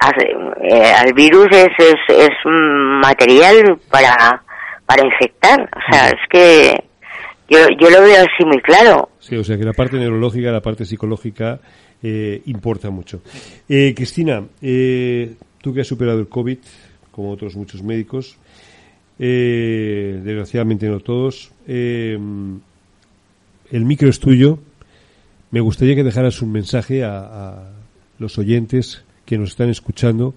al virus es, es, es material para para infectar o sea es que yo, yo lo veo así muy claro sí o sea que la parte neurológica la parte psicológica eh, importa mucho eh, Cristina eh, tú que has superado el COVID como otros muchos médicos eh, desgraciadamente no todos. Eh, el micro es tuyo. Me gustaría que dejaras un mensaje a, los oyentes que nos están escuchando,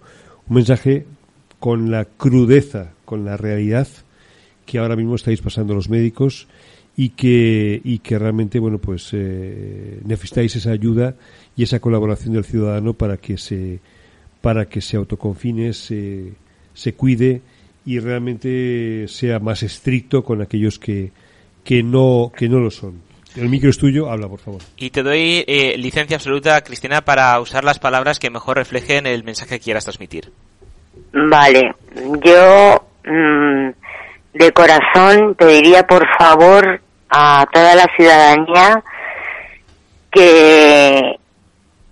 un mensaje con la crudeza, con la realidad que ahora mismo estáis pasando los médicos y que, y que realmente, bueno, pues eh, necesitáis esa ayuda y esa colaboración del ciudadano para que se, para que se autoconfine, se, se cuide y realmente sea más estricto con aquellos que, que, no, que no lo son. El micro es tuyo, habla por favor. Y te doy eh, licencia absoluta, Cristina, para usar las palabras que mejor reflejen el mensaje que quieras transmitir. Vale, yo mm, de corazón pediría por favor a toda la ciudadanía que,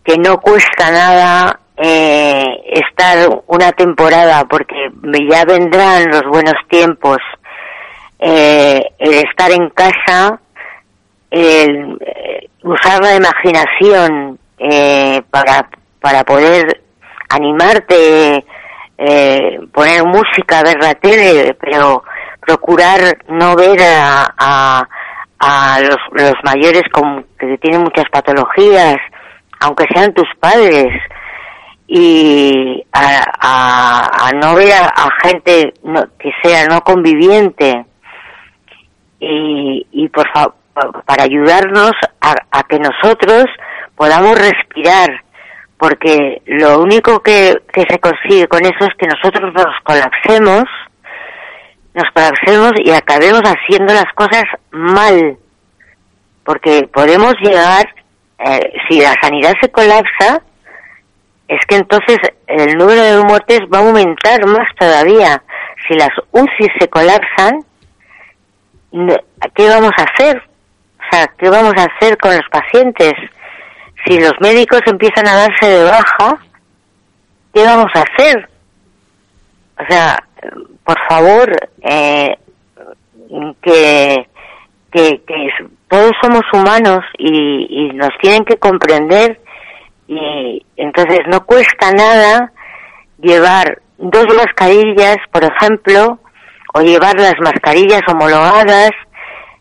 que no cuesta nada eh, estar una temporada porque ya vendrán los buenos tiempos. Eh, el estar en casa el eh, usar la imaginación eh, para para poder animarte eh, poner música ver la tele pero procurar no ver a, a, a los, los mayores con, que tienen muchas patologías aunque sean tus padres y a, a, no ver a, gente que sea no conviviente. Y, y por para ayudarnos a, que nosotros podamos respirar porque lo único que se consigue con eso es que nosotros nos colapsemos nos colapsemos y acabemos haciendo las cosas mal porque podemos llegar eh, si la sanidad se colapsa es que entonces el número de muertes va a aumentar más todavía. Si las UCI se colapsan, ¿qué vamos a hacer? O sea, ¿qué vamos a hacer con los pacientes? Si los médicos empiezan a darse de baja, ¿qué vamos a hacer? O sea, por favor, eh, que, que, todos somos humanos y, y nos tienen que comprender y entonces no cuesta nada llevar dos mascarillas, por ejemplo, o llevar las mascarillas homologadas,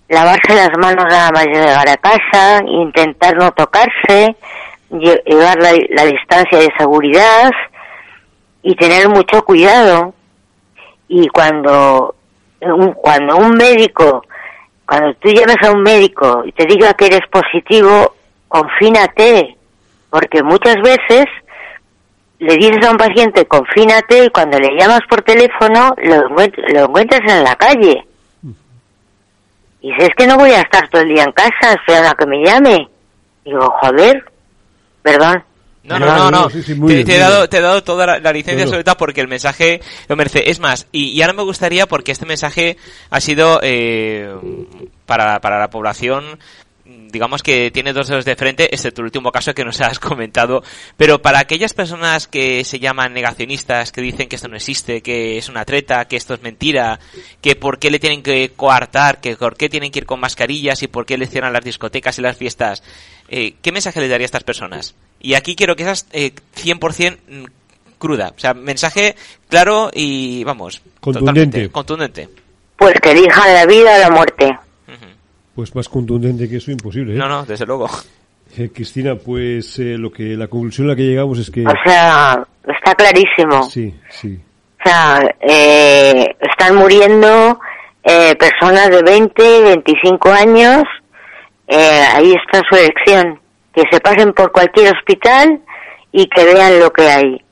lavarse las manos nada más llegar a casa, intentar no tocarse, llevar la, distancia de seguridad y tener mucho cuidado. Y cuando un, cuando un médico, cuando tú llevas a un médico y te diga que eres positivo, confínate, porque muchas veces le dices a un paciente confínate y cuando le llamas por teléfono lo, lo encuentras en la calle. Y dices, es que no voy a estar todo el día en casa esperando a que me llame. Digo, joder, perdón. No, no, no, no. te, he dado, te he dado toda la, licencia sobre todo porque el mensaje lo merece. Es más, y, y, ahora me gustaría, porque este mensaje ha sido eh, para, para la población digamos que tiene dos dedos de frente, excepto el último caso que nos has comentado. Pero para aquellas personas que se llaman negacionistas, que dicen que esto no existe, que es una treta, que esto es mentira, que por qué le tienen que coartar, que por qué tienen que ir con mascarillas y por qué le cierran las discotecas y las fiestas, eh, ¿qué mensaje le daría a estas personas? Y aquí quiero que seas eh, 100% mm, cruda, o sea, mensaje claro y, vamos, contundente. contundente. Pues que elijan la vida o la muerte. Pues más contundente que eso, imposible. ¿eh? No, no, desde luego. Eh, Cristina, pues eh, lo que la conclusión a la que llegamos es que... O sea, está clarísimo. Sí, sí. O sea, eh, están muriendo eh, personas de 20, 25 años. Eh, ahí está su elección. Que se pasen por cualquier hospital y que vean lo que hay.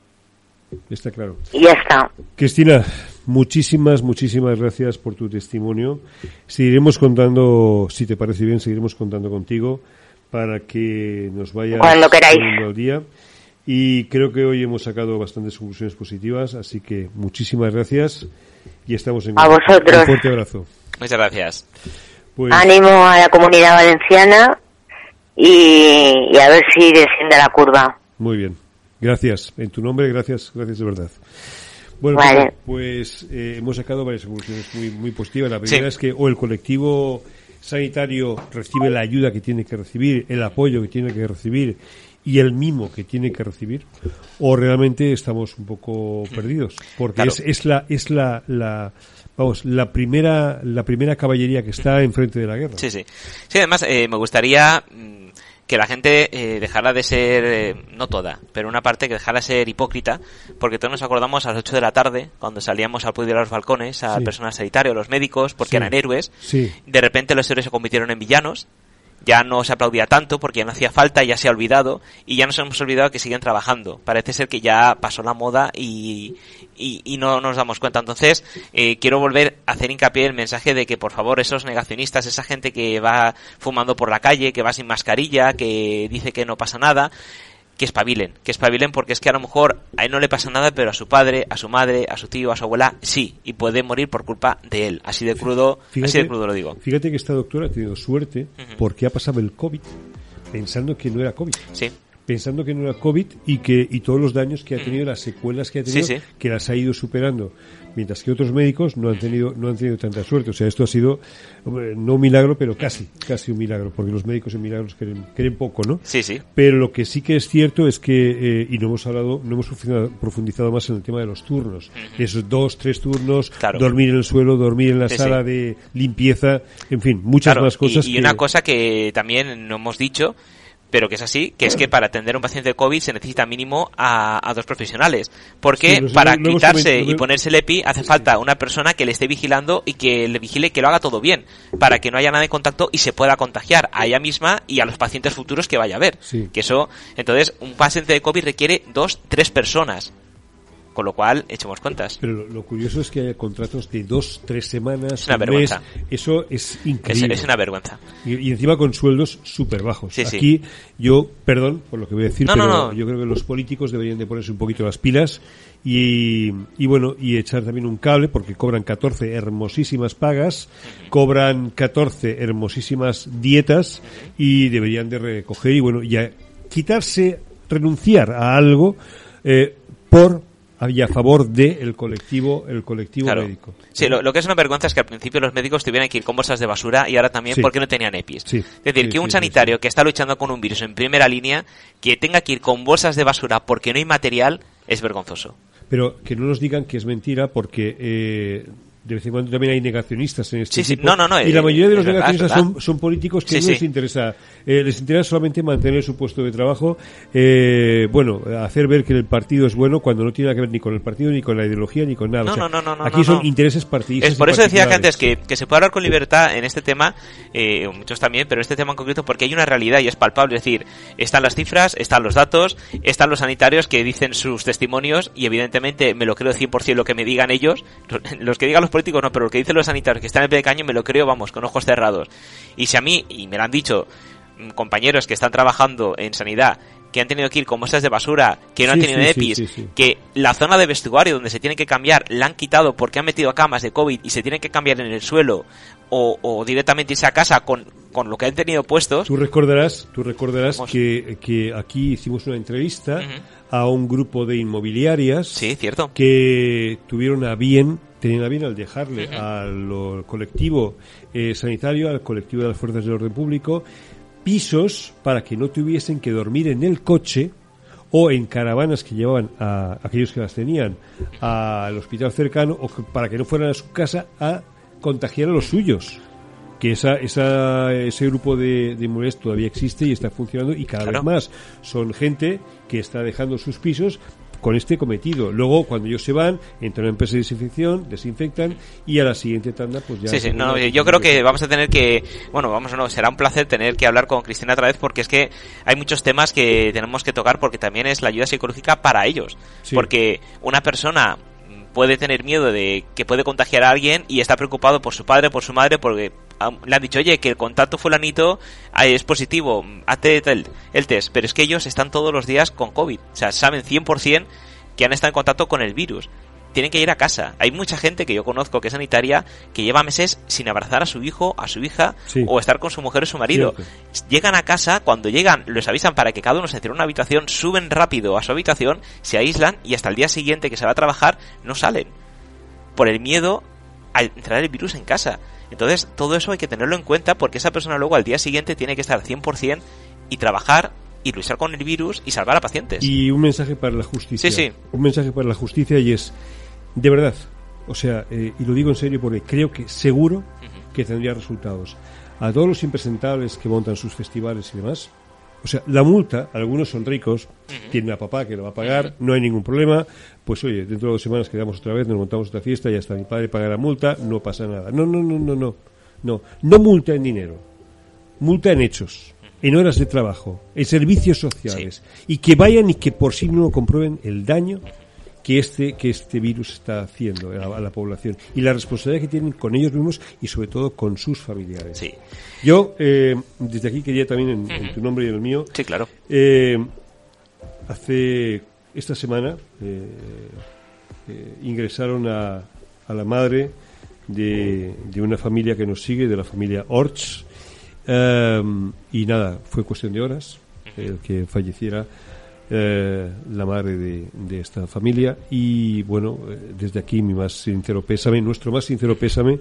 Está claro. Y ya está. Cristina, muchísimas, muchísimas gracias por tu testimonio. Seguiremos contando, si te parece bien, seguiremos contando contigo para que nos vaya Cuando queráis. al día. Y creo que hoy hemos sacado bastantes conclusiones positivas, así que muchísimas gracias y estamos en A vosotros. Un fuerte abrazo. Muchas gracias. Pues, Ánimo a la comunidad valenciana y, y a ver si desciende la curva. Muy bien. Gracias. En tu nombre, gracias, gracias de verdad. Bueno, Vale. pues eh, hemos sacado varias conclusiones muy, muy positivas. La primera Sí. es que o el colectivo sanitario recibe la ayuda que tiene que recibir, el apoyo que tiene que recibir y el mimo que tiene que recibir, o realmente estamos un poco perdidos, porque Claro. es, es la es la, la vamos la primera la primera caballería que está enfrente de la guerra. Sí, sí. Sí, además eh, me gustaría mm, que la gente eh, dejara de ser, eh, no toda, pero una parte que dejara de ser hipócrita, porque todos nos acordamos a las 8 de la tarde, cuando salíamos al pueblo de los balcones, al Sí. personal sanitario, a los médicos, porque Sí. eran héroes. Sí. De repente los héroes se convirtieron en villanos. Ya no se aplaudía tanto porque ya no hacía falta, ya se ha olvidado y ya nos hemos olvidado que siguen trabajando. Parece ser que ya pasó la moda y, y, y no nos damos cuenta. Entonces, eh, quiero volver a hacer hincapié en el mensaje de que, por favor, esos negacionistas, esa gente que va fumando por la calle, que va sin mascarilla, que dice que no pasa nada, que espabilen, que espabilen porque es que a lo mejor a él no le pasa nada, pero a su padre, a su madre, a su tío, a su abuela, sí, y puede morir por culpa de él. Así de crudo, así de crudo lo digo. Fíjate que esta doctora ha tenido suerte porque ha pasado el COVID pensando que no era COVID. Sí. Pensando que no era COVID y que y todos los daños que ha tenido, las secuelas que ha tenido, Sí, sí. que las ha ido superando. Mientras que otros médicos no han tenido no han tenido tanta suerte. O sea, esto ha sido no un milagro, pero casi, casi un milagro, porque los médicos en milagros creen, creen poco, ¿no? Sí, sí. Pero lo que sí que es cierto es que, eh, y no hemos hablado, no hemos profundizado, profundizado más en el tema de los turnos. Esos dos, tres turnos, Claro. dormir en el suelo, dormir en la Sí, sala sí. de limpieza, en fin, muchas Claro, más cosas. y, y que- una cosa que también no hemos dicho, pero que es así, que es que para atender a un paciente de COVID se necesita mínimo a, a dos profesionales. Porque Sí, para quitarse y ponerse el EPI hace falta una persona que le esté vigilando y que le vigile que lo haga todo bien, para que no haya nada de contacto y se pueda contagiar a ella misma y a los pacientes futuros que vaya a ver. Sí. Que eso, entonces, un paciente de COVID requiere dos, tres personas. Con lo cual, echemos cuentas. Pero lo, lo curioso es que haya contratos de dos, tres semanas, Es una un vergüenza. mes. Eso es Es, increíble. es una vergüenza. Y, y encima con sueldos súper bajos. Sí, sí. Aquí yo, perdón por lo que voy a decir, No, pero no, no. yo creo que los políticos deberían de ponerse un poquito las pilas y, y bueno, y echar también un cable porque cobran 14 hermosísimas pagas, cobran 14 hermosísimas dietas y deberían de recoger y bueno, ya quitarse, renunciar a algo eh, por y a favor de el colectivo el colectivo Claro. médico. Sí, lo, lo que es una vergüenza es que al principio los médicos tuvieran que ir con bolsas de basura y ahora también Sí. porque no tenían EPIs. Sí. Es decir, Sí, que un sanitario que está luchando con un virus en primera línea, que tenga que ir con bolsas de basura porque no hay material, es vergonzoso. Pero que no nos digan que es mentira porque eh, de vez en cuando también hay negacionistas en este Sí. No, no, no, Y la eh, mayoría de los verdad, negacionistas son, son políticos que Sí, no les interesa. eh, les interesa solamente mantener su puesto de trabajo. eh, bueno, hacer ver que el partido es bueno cuando no tiene nada que ver ni con el partido, ni con la ideología, ni con nada. No, O sea, no, no, no, Aquí son intereses partidistas. Es por eso decía que antes que, que se puede hablar con libertad en este tema, eh, muchos también, pero este tema en concreto porque hay una realidad y es palpable. Es decir, están las cifras, están los datos, están los sanitarios que dicen sus testimonios y evidentemente me lo creo 100% lo que me digan ellos. Los que digan los políticos no, pero lo que dicen los sanitarios que están en el pie de caño me lo creo, vamos, con ojos cerrados. Y si a mí, y me lo han dicho mm, compañeros que están trabajando en sanidad, que han tenido que ir con bolsas de basura, que no han tenido sí, EPIs, sí. que la zona de vestuario donde se tienen que cambiar la han quitado porque han metido camas de COVID y se tienen que cambiar en el suelo o, o directamente irse a casa con, con lo que han tenido puestos. Tú recordarás, tú recordarás Vamos. que, que aquí hicimos una entrevista a un grupo de inmobiliarias Sí, cierto. que tuvieron a bien, tenían a bien al dejarle al colectivo eh, sanitario, al colectivo de las fuerzas del orden público, pisos para que no tuviesen que dormir en el coche o en caravanas que llevaban a aquellos que las tenían al hospital cercano o para que no fueran a su casa a contagiar a los suyos. Que esa, esa, ese grupo de, de inmuebles todavía existe y está funcionando y cada Claro. vez más son gente que está dejando sus pisos con este cometido. Luego, cuando ellos se van, entran en empresa de desinfección, desinfectan y a la siguiente tanda, pues ya. Sí, sí, no, yo creo que vamos a tener que, bueno, vamos, no, será un placer tener que hablar con Cristina otra vez porque es que hay muchos temas que tenemos que tocar porque también es la ayuda psicológica para ellos. Sí. Porque una persona puede tener miedo de que puede contagiar a alguien y está preocupado por su padre, por su madre, porque le han dicho, oye, que el contacto fulanito es positivo, hazte el, el test. Pero es que ellos están todos los días con COVID. O sea, saben 100% que han estado en contacto con el virus tienen que ir a casa. Hay mucha gente que yo conozco que es sanitaria que lleva meses sin abrazar a su hijo, a su hija o estar con su mujer o su marido. Llegan a casa, cuando llegan, les avisan para que cada uno se cierre una habitación, suben rápido a su habitación, se aíslan y hasta el día siguiente que se va a trabajar no salen. Por el miedo a entrar el virus en casa. Entonces, todo eso hay que tenerlo en cuenta porque esa persona luego al día siguiente tiene que estar 100% y trabajar y luchar con el virus y salvar a pacientes. Y un mensaje para la justicia. Sí, sí. Un mensaje para la justicia y es de verdad, o sea, eh, y lo digo en serio porque creo que seguro que tendría resultados. A todos los impresentables que montan sus festivales y demás, o sea, la multa, algunos son ricos, tienen a papá que lo va a pagar, no hay ningún problema, pues oye, dentro de dos semanas quedamos otra vez, nos montamos otra fiesta, ya está mi padre paga la multa, no pasa nada. No, no, no, no, no, no, no multa en dinero, multa en hechos, en horas de trabajo, en servicios sociales, y que vayan y que por sí no comprueben el daño que este, que este virus está haciendo a, la población y la responsabilidad que tienen con ellos mismos y sobre todo con sus familiares. Sí. Yo, eh, desde aquí quería también, en, tu nombre y en el mío, sí, claro. Eh, hace esta semana eh, ingresaron a, a, la madre de, de, una familia que nos sigue, de la familia Orch, y nada, fue cuestión de horas el que falleciera eh, la madre de, esta familia y bueno, eh, desde aquí mi más sincero pésame, nuestro más sincero pésame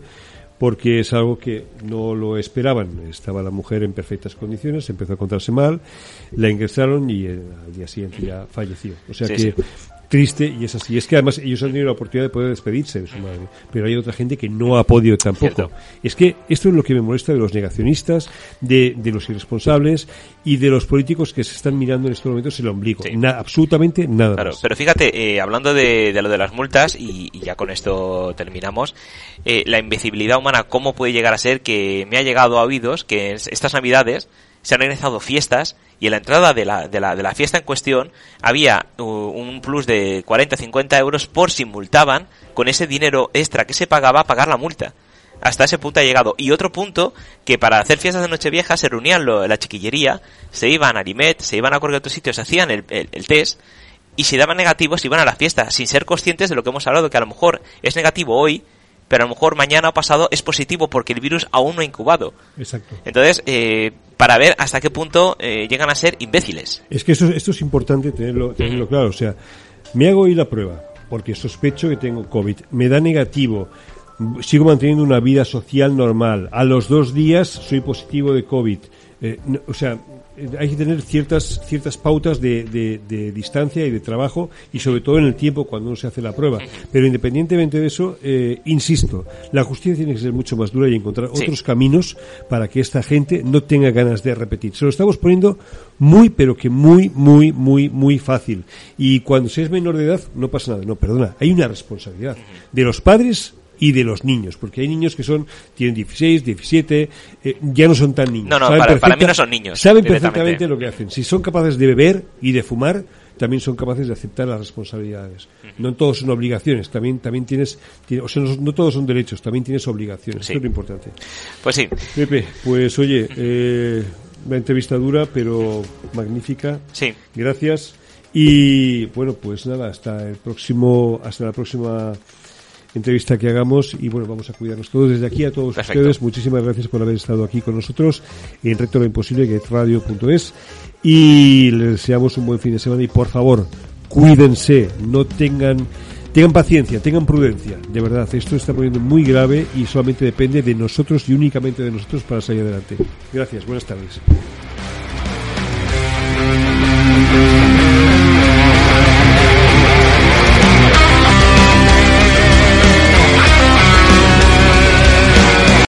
porque es algo que no lo esperaban. Estaba la mujer en perfectas condiciones, empezó a contarse mal, la ingresaron y eh, al día siguiente ya falleció. O sea que triste y es así. Es que además ellos han tenido la oportunidad de poder despedirse de su madre, pero hay otra gente que no ha podido tampoco. Es que esto es lo que me molesta de los negacionistas, de, de los irresponsables y de los políticos que se están mirando en estos momentos el ombligo. absolutamente nada claro, Pero fíjate, eh, hablando de, lo de las multas, y, ya con esto terminamos, eh, la imbecilidad humana, ¿cómo puede llegar a ser que me ha llegado a oídos que estas navidades se han organizado fiestas y en la entrada de la, de la, de la fiesta en cuestión había uh, un plus de 40-50 euros por si multaban con ese dinero extra que se pagaba a pagar la multa. Hasta ese punto ha llegado. Y otro punto, que para hacer fiestas de Nochevieja se reunían la chiquillería, se iban a Arimet, se iban a cualquier otro sitio, se hacían el, el, test, y si daban negativos iban a la fiesta, sin ser conscientes de lo que hemos hablado, que a lo mejor es negativo hoy, pero a lo mejor mañana o pasado es positivo porque el virus aún no ha incubado. Exacto. Entonces, eh, para ver hasta qué punto eh, llegan a ser imbéciles. Es que esto, esto es importante tenerlo, tenerlo claro. O sea, me hago hoy la prueba porque sospecho que tengo COVID. Me da negativo. Sigo manteniendo una vida social normal. A los dos días soy positivo de COVID. Eh, o sea, hay que tener ciertas ciertas pautas de, de, distancia y de trabajo y sobre todo en el tiempo cuando uno se hace la prueba. Pero independientemente de eso, eh, insisto, la justicia tiene que ser mucho más dura y encontrar otros caminos para que esta gente no tenga ganas de repetir. Se lo estamos poniendo muy, pero que muy, muy, muy, muy fácil. Y cuando se es menor de edad, no pasa nada. No, perdona, hay una responsabilidad de los padres y de los niños, porque hay niños que son tienen 16, 17, eh, ya no son tan niños. No, no, para, mí no son niños. Saben perfectamente lo que hacen. Si son capaces de beber y de fumar, también son capaces de aceptar las responsabilidades. No todos son obligaciones, también también tienes, o sea, no, todos son derechos, también tienes obligaciones. Eso es lo importante. Pues sí. Pepe, pues oye, eh, una entrevista dura, pero magnífica. Sí. Gracias. Y bueno, pues nada, hasta el próximo, hasta la próxima entrevista que hagamos y bueno, vamos a cuidarnos todos desde aquí a todos ustedes. Muchísimas gracias por haber estado aquí con nosotros en Recto lo Imposible, que es radio.es y les deseamos un buen fin de semana y por favor, cuídense, no tengan tengan paciencia, tengan prudencia, de verdad, esto está poniendo muy grave y solamente depende de nosotros y únicamente de nosotros para salir adelante. Gracias, buenas tardes.